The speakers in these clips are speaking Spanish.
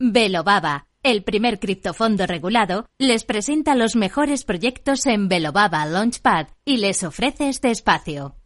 Velobaba, el primer criptofondo regulado, les presenta los mejores proyectos en Velobaba Launchpad y les ofrece este espacio.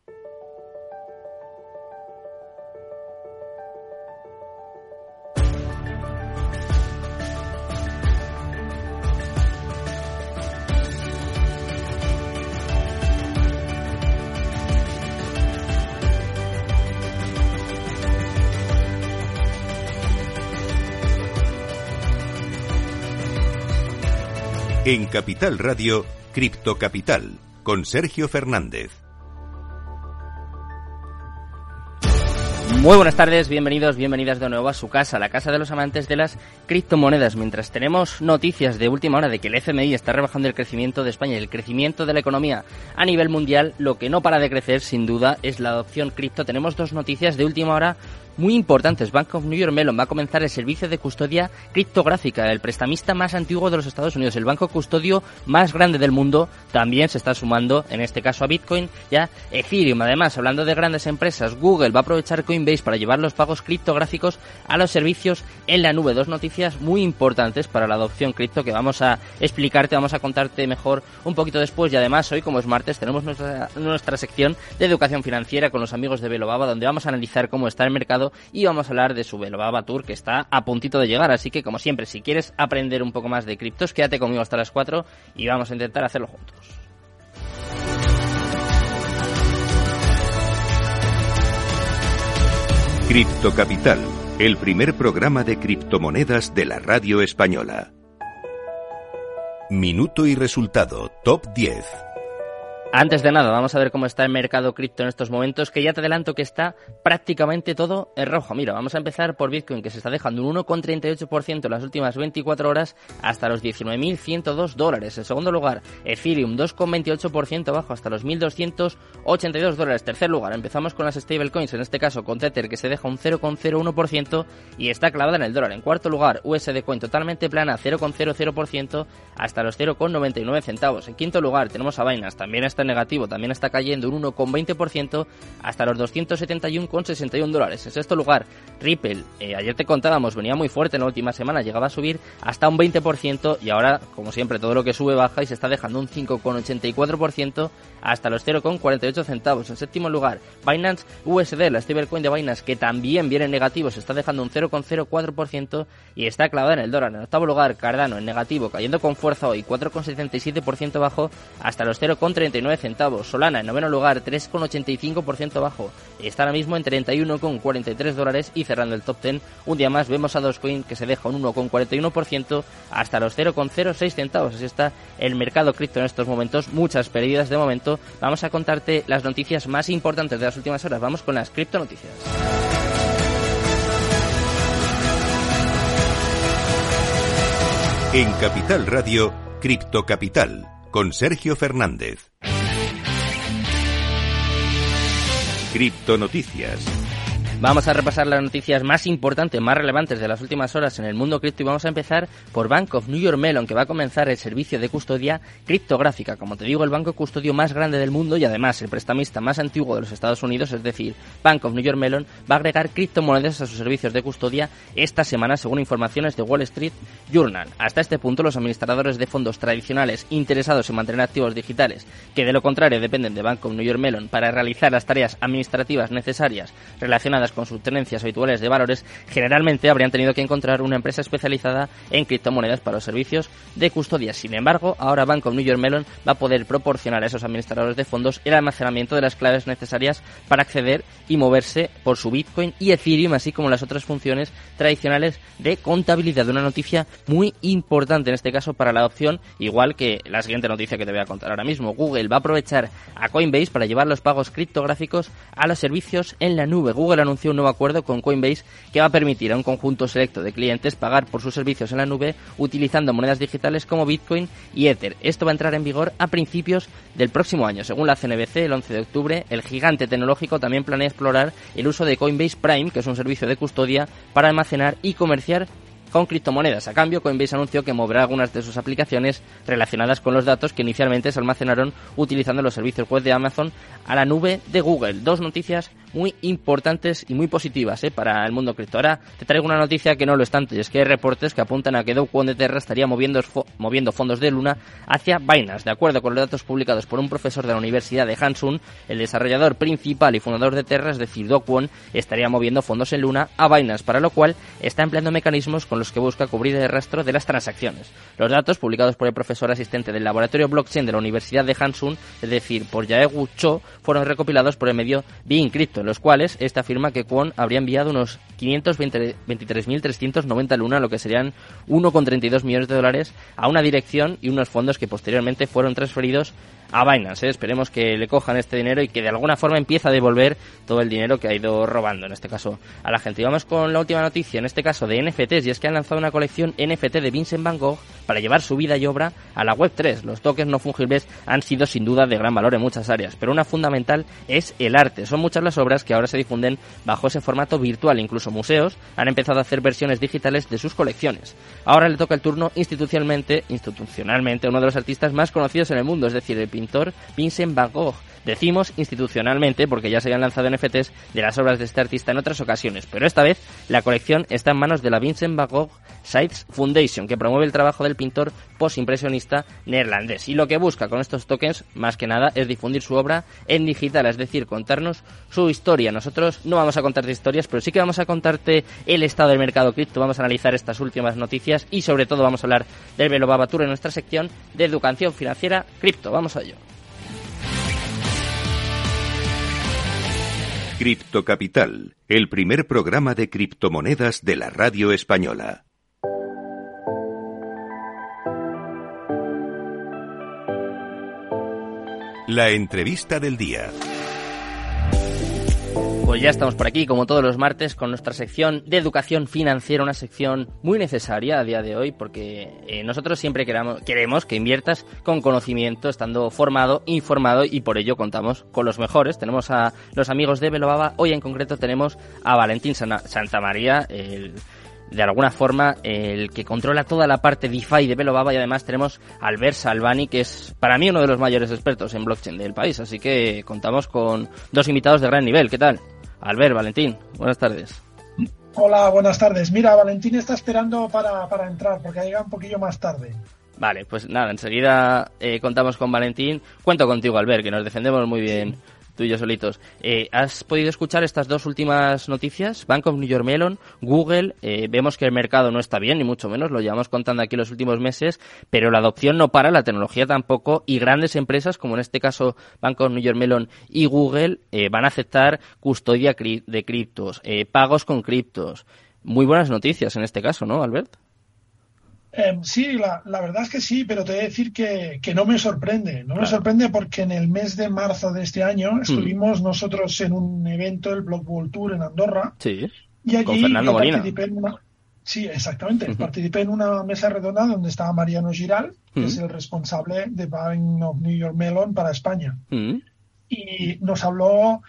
En Capital Radio, Cripto Capital, con Sergio Fernández. Muy buenas tardes, bienvenidos, bienvenidas de nuevo a su casa, la casa de los amantes de las criptomonedas. Mientras tenemos noticias de última hora de que el FMI está rebajando el crecimiento de España y el crecimiento de la economía a nivel mundial, lo que no para de crecer sin duda es la adopción cripto. Tenemos dos noticias de última hora muy importantes. Bank of New York Mellon va a comenzar el servicio de custodia criptográfica, el prestamista más antiguo de los Estados Unidos, el banco custodio más grande del mundo, también se está sumando, en este caso a Bitcoin y a Ethereum. Además, hablando de grandes empresas, Google va a aprovechar Coinbase para llevar los pagos criptográficos a los servicios en la nube. Dos noticias muy importantes para la adopción cripto que vamos a explicarte, vamos a contarte mejor un poquito después y además hoy como es martes tenemos nuestra, nuestra sección de educación financiera con los amigos de Velobaba donde vamos a analizar cómo está el mercado y vamos a hablar de su Velobaba Tour que está a puntito de llegar. Así que, como siempre, si quieres aprender un poco más de criptos, quédate conmigo hasta las 4 y vamos a intentar hacerlo juntos. Cripto Capital, el primer programa de criptomonedas de la radio española. Minuto y resultado, top 10. Antes de nada, vamos a ver cómo está el mercado cripto en estos momentos, que ya te adelanto que está prácticamente todo en rojo. Mira, vamos a empezar por Bitcoin, que se está dejando un 1,38% en las últimas 24 horas hasta los 19.102 dólares. En segundo lugar, Ethereum, 2,28% abajo hasta los 1.282 dólares. Tercer lugar, empezamos con las stablecoins, en este caso con Tether, que se deja un 0,01% y está clavada en el dólar. En cuarto lugar, USD Coin, totalmente plana, 0,00% hasta los 0,99 centavos. En quinto lugar, tenemos a Binance, también está negativo, también está cayendo un 1,20% hasta los 271,61 dólares. En sexto lugar, Ripple, eh, ayer te contábamos, venía muy fuerte en la última semana, llegaba a subir hasta un 20% y ahora, como siempre, todo lo que sube baja y se está dejando un 5,84% hasta los 0,48 centavos. En séptimo lugar, Binance USD, la stablecoin de Binance, que también viene en negativo, se está dejando un 0,04% y está clavada en el dólar. En octavo lugar, Cardano en negativo, cayendo con fuerza hoy, 4,77% bajo hasta los 0,39 Solana en noveno lugar, 3,85% bajo. Está ahora mismo en 31,43 dólares y cerrando el top 10. Un día más vemos a Dogecoin que se deja un 1,41% hasta los 0,06 centavos. Así está el mercado cripto en estos momentos. Muchas pérdidas de momento. Vamos a contarte las noticias más importantes de las últimas horas. Vamos con las cripto noticias. En Capital Radio, Cripto Capital, con Sergio Fernández. Cripto Noticias. Vamos a repasar las noticias más importantes, más relevantes de las últimas horas en el mundo cripto y vamos a empezar por Bank of New York Mellon, que va a comenzar el servicio de custodia criptográfica. Como te digo, el banco custodio más grande del mundo y además el prestamista más antiguo de los Estados Unidos, es decir, Bank of New York Mellon, va a agregar criptomonedas a sus servicios de custodia esta semana, según informaciones de Wall Street Journal. Hasta este punto, los administradores de fondos tradicionales interesados en mantener activos digitales, que de lo contrario dependen de Bank of New York Mellon para realizar las tareas administrativas necesarias relacionadas con sus tenencias habituales de valores, generalmente habrían tenido que encontrar una empresa especializada en criptomonedas para los servicios de custodia. Sin embargo, ahora Bank of New York Mellon va a poder proporcionar a esos administradores de fondos el almacenamiento de las claves necesarias para acceder y moverse por su Bitcoin y Ethereum, así como las otras funciones tradicionales de contabilidad. Una noticia muy importante en este caso para la adopción, igual que la siguiente noticia que te voy a contar ahora mismo. Google va a aprovechar a Coinbase para llevar los pagos criptográficos a los servicios en la nube. Google anunció un nuevo acuerdo con Coinbase que va a permitir a un conjunto selecto de clientes pagar por sus servicios en la nube utilizando monedas digitales como Bitcoin y Ether. Esto va a entrar en vigor a principios del próximo año. Según la CNBC, el 11 de octubre, el gigante tecnológico también planea explorar el uso de Coinbase Prime, que es un servicio de custodia para almacenar y comerciar con criptomonedas. A cambio, Coinbase anunció que moverá algunas de sus aplicaciones relacionadas con los datos que inicialmente se almacenaron utilizando los servicios web de Amazon a la nube de Google. Dos noticias muy importantes y muy positivas ¿eh? para el mundo cripto. Ahora te traigo una noticia que no lo es tanto, y es que hay reportes que apuntan a que Do de Terra estaría moviendo, moviendo fondos de Luna hacia Binance. De acuerdo con los datos publicados por un profesor de la Universidad de Hansun, el desarrollador principal y fundador de Terra, es decir, Do estaría moviendo fondos en Luna a Binance, para lo cual está empleando mecanismos con los que busca cubrir el rastro de las transacciones. Los datos publicados por el profesor asistente del laboratorio blockchain de la Universidad de Hansun, es decir, por Yaegu Cho, fueron recopilados por el medio Being Crypto en los cuales este afirma que Kwon habría enviado unos 523.390 luna, lo que serían 1,32 millones de dólares, a una dirección y unos fondos que posteriormente fueron transferidos a Binance. ¿eh? Esperemos que le cojan este dinero y que de alguna forma empiece a devolver todo el dinero que ha ido robando, en este caso, a la gente. Y vamos con la última noticia, en este caso de NFTs, y es que han lanzado una colección NFT de Vincent Van Gogh para llevar su vida y obra a la Web3. Los tokens no fungibles han sido sin duda de gran valor en muchas áreas, pero una fundamental es el arte. Son muchas las obras que ahora se difunden bajo ese formato virtual. Incluso museos han empezado a hacer versiones digitales de sus colecciones. Ahora le toca el turno institucionalmente, institucionalmente a uno de los artistas más conocidos en el mundo, es decir, el pintor Vincent Van Gogh. Decimos institucionalmente porque ya se habían lanzado NFTs de las obras de este artista en otras ocasiones, pero esta vez la colección está en manos de la Vincent Van Gogh Sites Foundation, que promueve el trabajo del pintor postimpresionista neerlandés. Y lo que busca con estos tokens, más que nada, es difundir su obra en digital, es decir, contarnos su historia. Nosotros no vamos a contarte historias, pero sí que vamos a contarte el estado del mercado cripto, vamos a analizar estas últimas noticias y sobre todo vamos a hablar del Velo Babatur en nuestra sección de educación financiera cripto. Vamos a ello. Cripto Capital, el primer programa de criptomonedas de la radio española. La entrevista del día. Pues ya estamos por aquí, como todos los martes, con nuestra sección de educación financiera, una sección muy necesaria a día de hoy, porque eh, nosotros siempre queramos, queremos que inviertas con conocimiento, estando formado, informado, y por ello contamos con los mejores. Tenemos a los amigos de Belobaba, hoy en concreto tenemos a Valentín Santamaría, el de alguna forma el que controla toda la parte DeFi de Belobaba y además tenemos a Albert Salvani que es para mí uno de los mayores expertos en blockchain del país así que contamos con dos invitados de gran nivel ¿qué tal? Albert, Valentín, buenas tardes. Hola, buenas tardes. Mira, Valentín está esperando para, para entrar porque ha llegado un poquillo más tarde. Vale, pues nada, enseguida eh, contamos con Valentín. Cuento contigo, Albert, que nos defendemos muy bien tú y yo solitos. Eh, ¿Has podido escuchar estas dos últimas noticias? Bank of New York Mellon, Google, eh, vemos que el mercado no está bien, ni mucho menos, lo llevamos contando aquí los últimos meses, pero la adopción no para, la tecnología tampoco, y grandes empresas, como en este caso Bank of New York Mellon y Google, eh, van a aceptar custodia de criptos, pagos con criptos. Muy buenas noticias en este caso, ¿no, Albert? Em, sí, la, verdad es que sí, pero te voy a decir que, no me sorprende. No me sorprende porque en el mes de marzo de este año hmm. estuvimos nosotros en un evento, el Block World Tour en Andorra. Sí. Y allí Fernando participé en una. Sí, exactamente. Participé en una mesa redonda donde estaba Mariano Giral, que es el responsable de Bank of New York Mellon para España. Y nos habló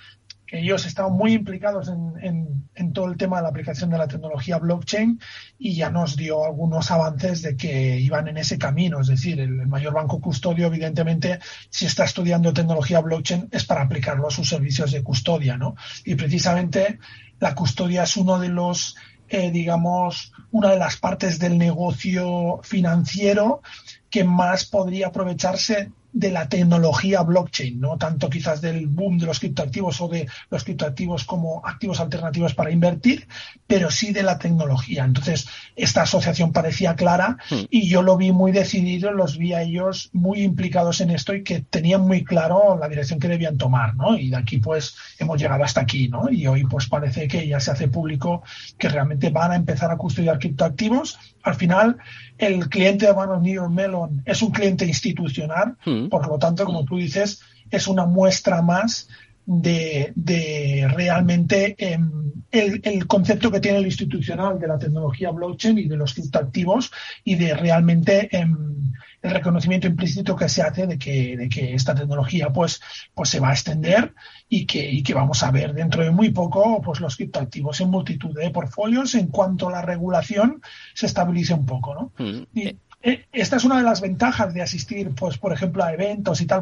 ellos estaban muy implicados en, todo el tema de la aplicación de la tecnología blockchain y ya nos dio algunos avances de que iban en ese camino. Es decir, el, mayor banco custodio, evidentemente, si está estudiando tecnología blockchain es para aplicarlo a sus servicios de custodia, ¿no? Y precisamente la custodia es uno de los eh, digamos, una de las partes del negocio financiero que más podría aprovecharse de la tecnología blockchain, no tanto quizás del boom de los criptoactivos o de los criptoactivos como activos alternativos para invertir, pero sí de la tecnología. Entonces, esta asociación parecía clara hmm. y yo lo vi muy decidido, los vi a ellos muy implicados en esto y que tenían muy claro la dirección que debían tomar, ¿no? Y de aquí pues hemos llegado hasta aquí, ¿no? Y hoy pues parece que ya se hace público que realmente van a empezar a custodiar criptoactivos. Al final, el cliente de Manos New York Melon es un cliente institucional, por lo tanto, como tú dices, es una muestra más de, realmente em, el, concepto que tiene el institucional de la tecnología blockchain y de los criptoactivos y de realmente em, el reconocimiento implícito que se hace de que, de que esta tecnología pues, pues se va a extender y que, y que vamos a ver dentro de muy poco pues los criptoactivos en multitud de portfolios en cuanto la regulación se estabilice un poco. ¿no? Mm. Y, eh, esta es una de las ventajas de asistir, pues, por ejemplo, a eventos y tal,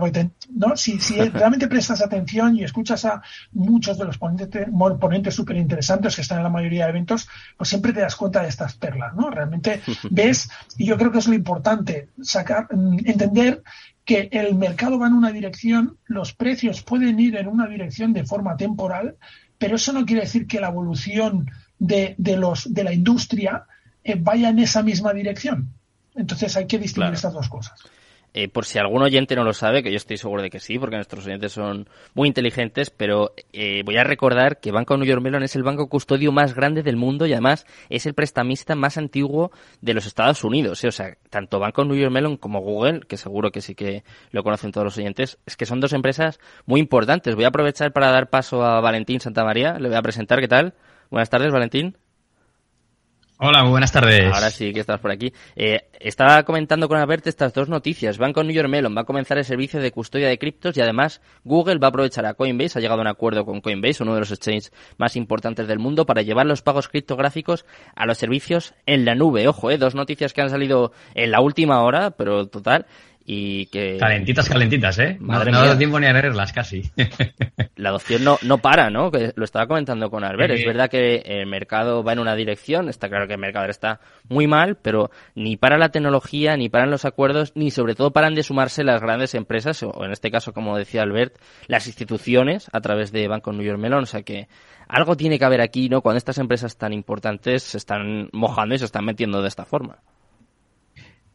¿no? Si, si realmente prestas atención y escuchas a muchos de los ponentes, ponentes súper interesantes que están en la mayoría de eventos, pues siempre te das cuenta de estas perlas, ¿no? Realmente ves, y yo creo que es lo importante, sacar, mm, entender que el mercado va en una dirección, los precios pueden ir en una dirección de forma temporal, pero eso no quiere decir que la evolución de, de los, de la industria eh, vaya en esa misma dirección. Entonces hay que distinguir estas dos cosas. Eh, por si algún oyente no lo sabe, que yo estoy seguro de que sí, porque nuestros oyentes son muy inteligentes, pero eh, voy a recordar que Banco New York Mellon es el banco custodio más grande del mundo y además es el prestamista más antiguo de los Estados Unidos. ¿eh? O sea, tanto Banco New York Mellon como Google, que seguro que sí que lo conocen todos los oyentes, es que son dos empresas muy importantes. Voy a aprovechar para dar paso a Valentín Santamaría. Le voy a presentar. ¿Qué tal? Buenas tardes, Valentín. Hola, muy buenas tardes. Ahora sí que estás por aquí. Eh, estaba comentando con Albert estas dos noticias. Banco New York Mellon va a comenzar el servicio de custodia de criptos y además Google va a aprovechar a Coinbase, ha llegado a un acuerdo con Coinbase, uno de los exchanges más importantes del mundo, para llevar los pagos criptográficos a los servicios en la nube. Ojo, eh, dos noticias que han salido en la última hora, pero total y que... Calentitas, calentitas, ¿eh? Madre no, dado tiempo ni a leerlas casi. La adopción no, no para, ¿no? Que lo estaba comentando con Albert. Es verdad que el mercado va en una dirección, está claro que el mercado está muy mal, pero ni para la tecnología, ni paran los acuerdos, ni sobre todo paran de sumarse las grandes empresas, o en este caso, como decía Albert, las instituciones a través de Banco New York Mellon. O sea que algo tiene que haber aquí, ¿no? Cuando estas empresas tan importantes se están mojando y se están metiendo de esta forma.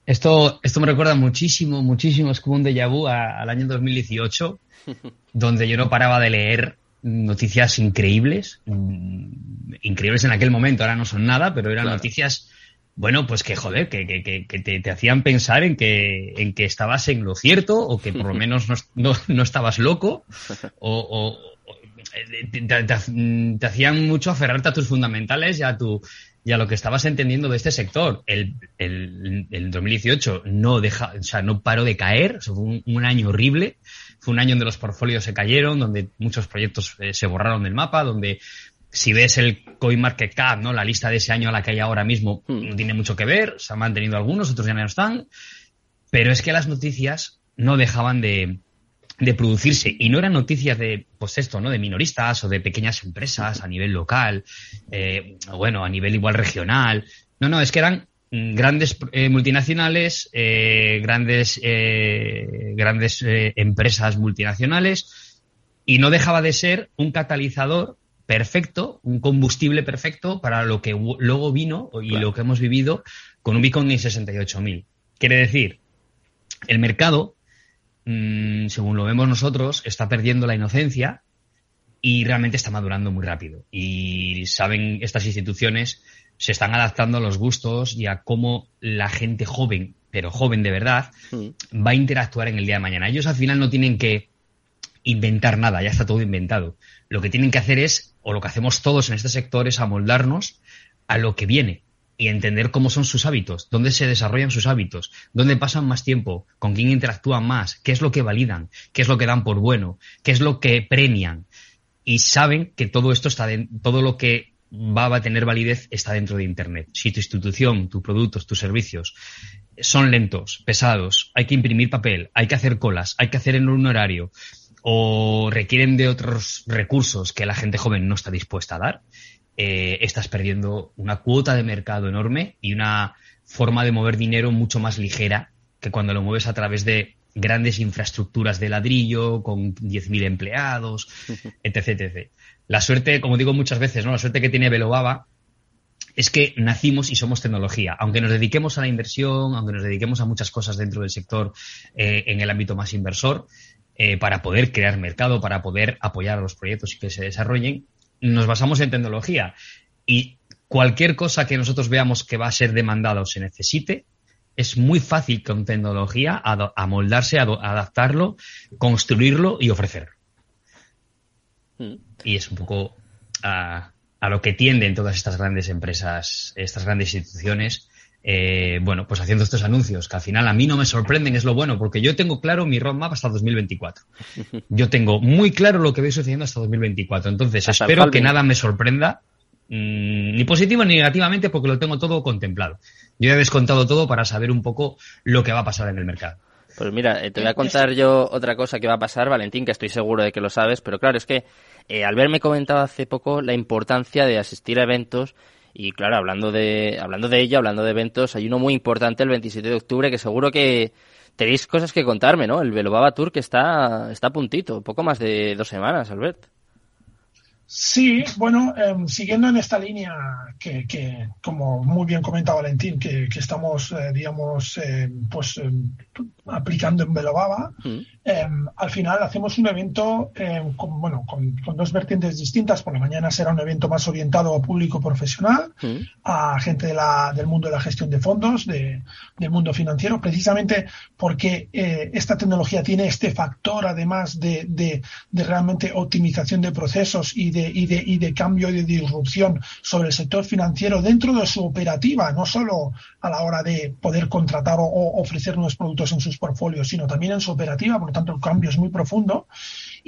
Esto, esto me recuerda muchísimo, muchísimo, es como un déjà vu al año 2018, donde yo no paraba de leer noticias increíbles, mm, increíbles en aquel momento, ahora no son nada, pero eran noticias, bueno, pues que joder, que, que, que te, hacían pensar en que, en que estabas en lo cierto, o que por lo menos no, no, estabas loco, o, te, te, hacían mucho aferrarte a tus fundamentales y a tu, y a lo que estabas entendiendo de este sector. El, el, 2018 no deja, o sea, no paró de caer, fue un, año horrible, fue un año donde los portfolios se cayeron, donde muchos proyectos eh, se borraron del mapa, donde si ves el CoinMarketCap, ¿no? La lista de ese año a la que hay ahora mismo hmm. no tiene mucho que ver, se han mantenido algunos, otros ya no están, pero es que las noticias no dejaban de, de producirse. Y no eran noticias de pues esto no de minoristas o de pequeñas empresas a nivel local eh, bueno a nivel igual regional. No no es que eran grandes eh, multinacionales eh, grandes grandes empresas multinacionales y no dejaba de ser un catalizador perfecto un combustible perfecto para lo que luego vino y lo que hemos vivido con un Bitcoin de 68.000 quiere decir el mercado Mm, según lo vemos nosotros, está perdiendo la inocencia y realmente está madurando muy rápido. Y saben, estas instituciones se están adaptando a los gustos y a cómo la gente joven, pero joven de verdad, mm. va a interactuar en el día de mañana. Ellos al final no tienen que inventar nada, ya está todo inventado. Lo que tienen que hacer es, o lo que hacemos todos en este sector, es amoldarnos a lo que viene y entender cómo son sus hábitos, dónde se desarrollan sus hábitos, dónde pasan más tiempo, con quién interactúan más, qué es lo que validan, qué es lo que dan por bueno, qué es lo que premian. Y saben que todo esto está, todo lo que va a tener validez está dentro de Internet. Si tu institución, tus productos, tus servicios son lentos, pesados, hay que imprimir papel, hay que hacer colas, hay que hacer en un horario o requieren de otros recursos que la gente joven no está dispuesta a dar, eh, estás perdiendo una cuota de mercado enorme y una forma de mover dinero mucho más ligera que cuando lo mueves a través de grandes infraestructuras de ladrillo, con 10.000 empleados, etc, etc. La suerte, como digo muchas veces, ¿no? La suerte que tiene Velobaba es que nacimos y somos tecnología. Aunque nos dediquemos a la inversión, aunque nos dediquemos a muchas cosas dentro del sector eh, en el ámbito más inversor, eh, para poder crear mercado, para poder apoyar a los proyectos y que se desarrollen, nos basamos en tecnología y cualquier cosa que nosotros veamos que va a ser demandada o se necesite, es muy fácil con tecnología amoldarse, adaptarlo, construirlo y ofrecer. Mm. Y es un poco a, a, lo que tienden todas estas grandes empresas, estas grandes instituciones, eh, bueno, pues haciendo estos anuncios, que al final a mí no me sorprenden, es lo bueno, porque yo tengo claro mi roadmap hasta 2024. Yo tengo muy claro lo que voy sucediendo hasta 2024. Entonces, espero que nada me sorprenda, mm, ni positivo ni negativamente, porque lo tengo todo contemplado. Yo he descontado todo para saber un poco lo que va a pasar en el mercado. Pues mira, eh, te voy a contar yo otra cosa que va a pasar, Valentín, que estoy seguro de que lo sabes, pero claro, es que eh, Albert me comentaba hace poco la importancia de asistir a eventos y claro, hablando de, hablando de ello, hablando de eventos, hay uno muy importante el 27 de octubre que seguro que tenéis cosas que contarme, ¿no? El Velobaba Tour que está, está a puntito, poco más de dos semanas, Albert. Sí, bueno, em, siguiendo en esta línea que, que, como muy bien comentaba Valentín, que, que estamos, eh, digamos, eh, pues em, aplicando en Velobaba, mm. em, al final hacemos un evento con, bueno, con, dos vertientes distintas. Por la mañana será un evento más orientado a público profesional, mm. a gente de la, del mundo de la gestión de fondos, de, del mundo financiero, precisamente porque eh, esta tecnología tiene este factor, además de, de, de realmente optimización de procesos y y, de, y de cambio y de disrupción sobre el sector financiero dentro de su operativa, no solo a la hora de poder contratar o, ofrecer nuevos productos en sus portfolios, sino también en su operativa, por lo tanto el cambio es muy profundo.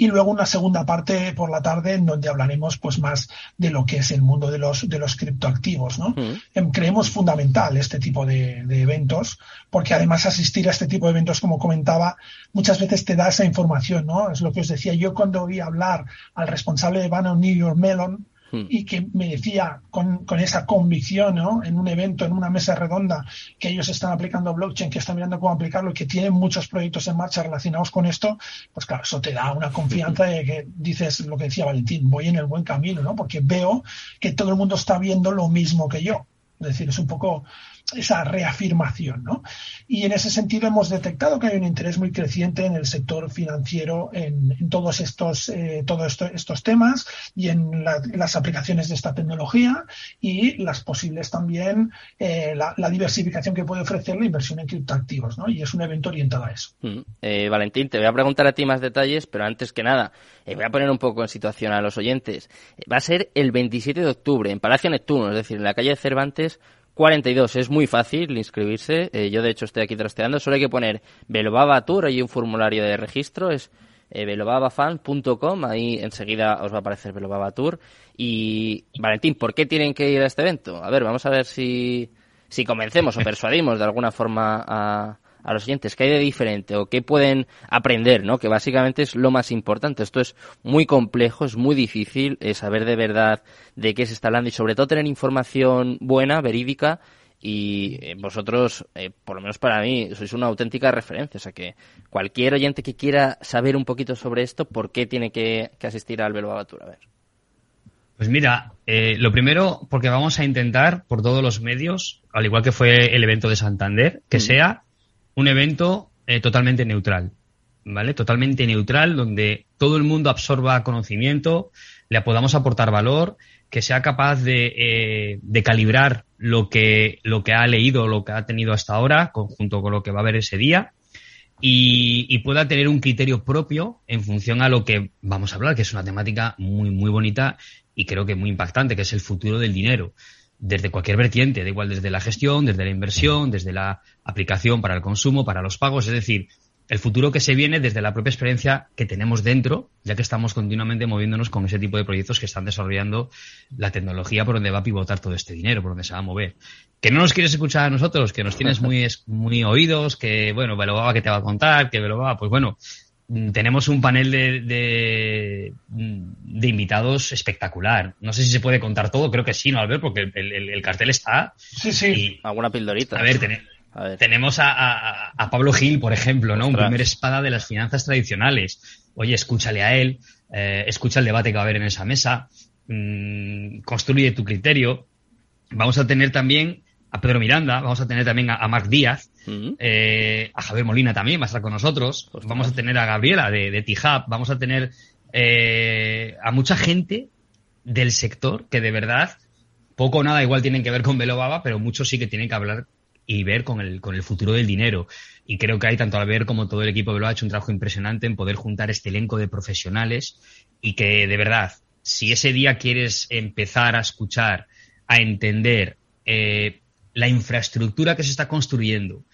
Y luego una segunda parte por la tarde en donde hablaremos pues más de lo que es el mundo de los, de los criptoactivos, ¿no? Mm. Em, creemos fundamental este tipo de, de eventos porque además asistir a este tipo de eventos, como comentaba, muchas veces te da esa información, ¿no? Es lo que os decía yo cuando oí hablar al responsable de Banner New York Mellon, Hmm. y que me decía con, con, esa convicción ¿no? en un evento, en una mesa redonda, que ellos están aplicando blockchain, que están mirando cómo aplicarlo y que tienen muchos proyectos en marcha relacionados con esto, pues claro, eso te da una confianza de que dices lo que decía Valentín, voy en el buen camino, ¿no? porque veo que todo el mundo está viendo lo mismo que yo. Es decir, es un poco esa reafirmación, ¿no? Y en ese sentido hemos detectado que hay un interés muy creciente en el sector financiero en, todos estos eh, todos estos temas y en las aplicaciones de esta tecnología y las posibles también eh, la, diversificación que puede ofrecer la inversión en criptoactivos, ¿no? Y es un evento orientado a eso. Mm. Eh, Valentín, te voy a preguntar a ti más detalles, pero antes que nada, voy a poner un poco en situación a los oyentes. Va a ser el 27 de octubre en Palacio Neptuno, es decir, en la calle de Cervantes 42. Es muy fácil inscribirse. Eh, yo, de hecho, estoy aquí trasteando. Solo hay que poner Velobaba Tour. Hay un formulario de registro. Es eh, velobabafan.com. Ahí enseguida os va a aparecer Velobaba Tour. Y, Valentín, ¿por qué tienen que ir a este evento? A ver, vamos a ver si, si convencemos o persuadimos de alguna forma a, a los oyentes qué hay de diferente o qué pueden aprender, ¿no? Que básicamente es lo más importante. Esto es muy complejo, es muy difícil eh, saber de verdad de qué se está hablando y sobre todo tener información buena, verídica y eh, vosotros, eh, por lo menos para mí, sois una auténtica referencia. O sea que cualquier oyente que quiera saber un poquito sobre esto, ¿por qué tiene que, asistir al Velo A ver. Pues mira, lo primero, porque vamos a intentar por todos los medios, al igual que fue el evento de Santander, que mm. sea un evento eh, totalmente neutral, ¿vale? Totalmente neutral, donde todo el mundo absorba conocimiento, le podamos aportar valor, que sea capaz de, eh, calibrar lo que, lo que ha leído, lo que ha tenido hasta ahora, junto con lo que va a ver ese día, y, y, pueda tener un criterio propio en función a lo que vamos a hablar, que es una temática muy, muy bonita y creo que muy impactante, que es el futuro del dinero desde cualquier vertiente, da igual desde la gestión, desde la inversión, desde la aplicación para el consumo, para los pagos, es decir, el futuro que se viene desde la propia experiencia que tenemos dentro, ya que estamos continuamente moviéndonos con ese tipo de proyectos que están desarrollando la tecnología por donde va a pivotar todo este dinero, por donde se va a mover. Que no nos quieres escuchar a nosotros, que nos tienes muy, muy oídos, que bueno, va que te va a contar, que va, pues bueno, tenemos un panel de, de, invitados espectacular. No sé si se puede contar todo, creo que sí, ¿no, Albert? Porque el, cartel está. Sí, sí. Alguna pildorita. A ver, tenemos a, a, Pablo Gil, por ejemplo, ¿no? Un primer espada de las finanzas tradicionales. Oye, escúchale a él, eh, escucha el debate que va a haber en esa mesa, mm, construye tu criterio. Vamos a tener también a Pedro Miranda, vamos a tener también a, Marc Díaz, eh, a Javier Molina también va a estar con nosotros, pues vamos a tener a Gabriela de, de Tijab, vamos a tener eh, a mucha gente del sector que de verdad poco o nada igual tienen que ver con Baba, pero muchos sí que tienen que hablar y ver con el, con el futuro del dinero. Y creo que hay tanto Albert como todo el equipo que lo ha hecho un trabajo impresionante en poder juntar este elenco de profesionales y que de verdad, si ese día quieres empezar a escuchar, a entender eh, la infraestructura que se está construyendo,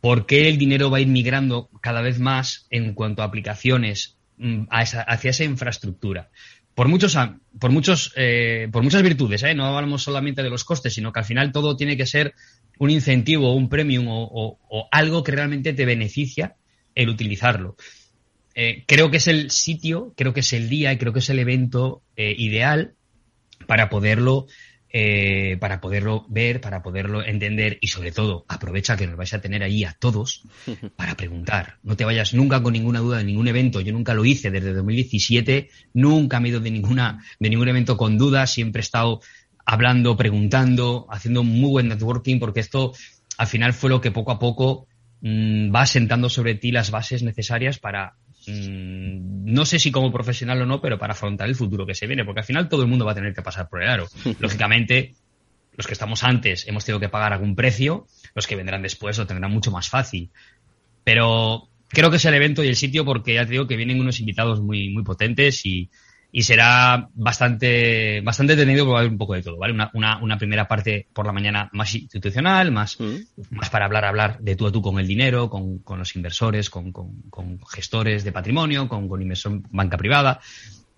por qué el dinero va a ir migrando cada vez más en cuanto a aplicaciones mm, hacia esa infraestructura por muchos, por muchos, eh, por muchas virtudes, ¿eh? no hablamos solamente de los costes, sino que al final todo tiene que ser un incentivo, un premium o, algo que realmente te beneficia el utilizarlo. Eh, creo que es el sitio, creo que es el día y creo que es el evento ideal para poderlo eh, para poderlo ver, para poderlo entender y sobre todo aprovecha que nos vais a tener ahí a todos para preguntar. No te vayas nunca con ninguna duda de ningún evento. Yo nunca lo hice desde 2017, nunca me he ido de, ninguna, de ningún evento con dudas, siempre he estado hablando, preguntando, haciendo muy buen networking porque esto al final fue lo que poco a poco mm, va sentando sobre ti las bases necesarias para no sé si como profesional o no, pero para afrontar el futuro que se viene, porque al final todo el mundo va a tener que pasar por el aro. Lógicamente, los que estamos antes hemos tenido que pagar algún precio, los que vendrán después lo tendrán mucho más fácil. Pero creo que es el evento y el sitio porque ya te digo que vienen unos invitados muy, muy potentes y, y será bastante, bastante tenido porque va a haber un poco de todo, ¿vale? Una, una, una primera parte por la mañana más institucional, más, mm. más para hablar, hablar de tú a tú con el dinero, con, con los inversores, con, con, con, gestores de patrimonio, con, con inversión banca privada.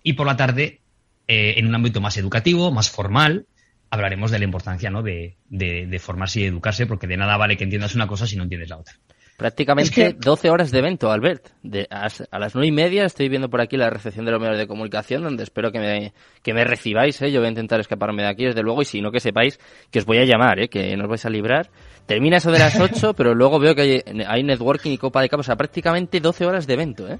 Y por la tarde, eh, en un ámbito más educativo, más formal, hablaremos de la importancia, ¿no? De, de, de formarse y educarse, porque de nada vale que entiendas una cosa si no entiendes la otra. Prácticamente 12 horas de evento, Albert. De, a, las nueve y media estoy viendo por aquí la recepción de los medios de comunicación, donde espero que me, que me recibáis. ¿eh? Yo voy a intentar escaparme de aquí, desde luego, y si no, que sepáis que os voy a llamar, ¿eh? que nos vais a librar. Termina eso de las 8, pero luego veo que hay, hay networking y copa de capas. O sea, prácticamente 12 horas de evento. ¿eh?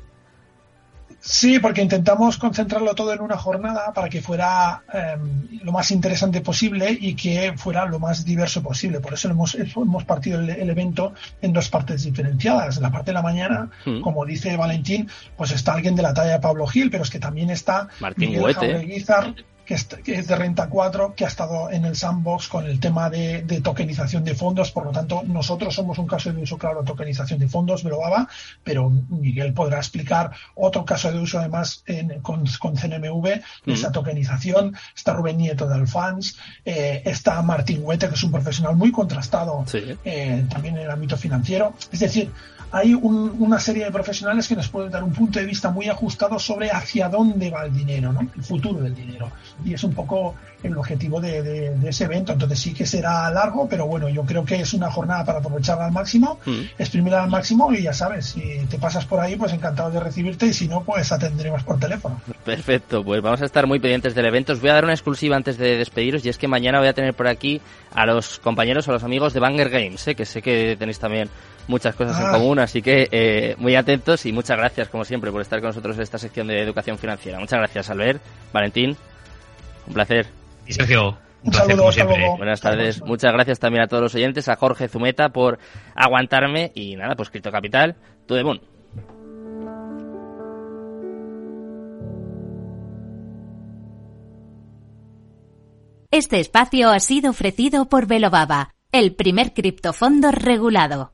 Sí, porque intentamos concentrarlo todo en una jornada para que fuera em, lo más interesante posible y que fuera lo más diverso posible. Por eso hemos, hemos partido el, evento en dos partes diferenciadas. En la parte de la mañana, mm. como dice Valentín, pues está alguien de la talla de Pablo Gil, pero es que también está Martín Miguel que es, de Renta 4, que ha estado en el sandbox con el tema de, tokenización de fondos. Por lo tanto, nosotros somos un caso de uso claro de tokenización de fondos, Velobaba, pero Miguel podrá explicar otro caso de uso además con, CNMV, esa tokenización. Está Rubén Nieto de Alfans, eh, está Martín Huete, que es un profesional muy contrastado eh, también en el ámbito financiero. Es decir, hay una serie de profesionales que nos pueden dar un punto de vista muy ajustado sobre hacia dónde va el dinero, ¿no? el futuro del dinero. Y es un poco el objetivo de, ese evento. Entonces sí que será largo, pero bueno, yo creo que es una jornada para aprovecharla al máximo, mm. exprimirla al máximo y ya sabes, si te pasas por ahí, pues encantado de recibirte y si no, pues atendremos por teléfono. Perfecto, pues vamos a estar muy pendientes del evento. Os voy a dar una exclusiva antes de despediros y es que mañana voy a tener por aquí a los compañeros, a los amigos de Banger Games, ¿eh? que sé que tenéis también muchas cosas en ah. común, así que eh, muy atentos y muchas gracias, como siempre, por estar con nosotros en esta sección de educación financiera. Muchas gracias, Albert, Valentín, un placer. Y Sergio, un, placer como siempre. Buenas tardes. Muchas gracias también a todos los oyentes, a Jorge Zumeta por aguantarme y nada, pues Cripto Capital, tu de Este espacio ha sido ofrecido por Velobaba, el primer criptofondo regulado.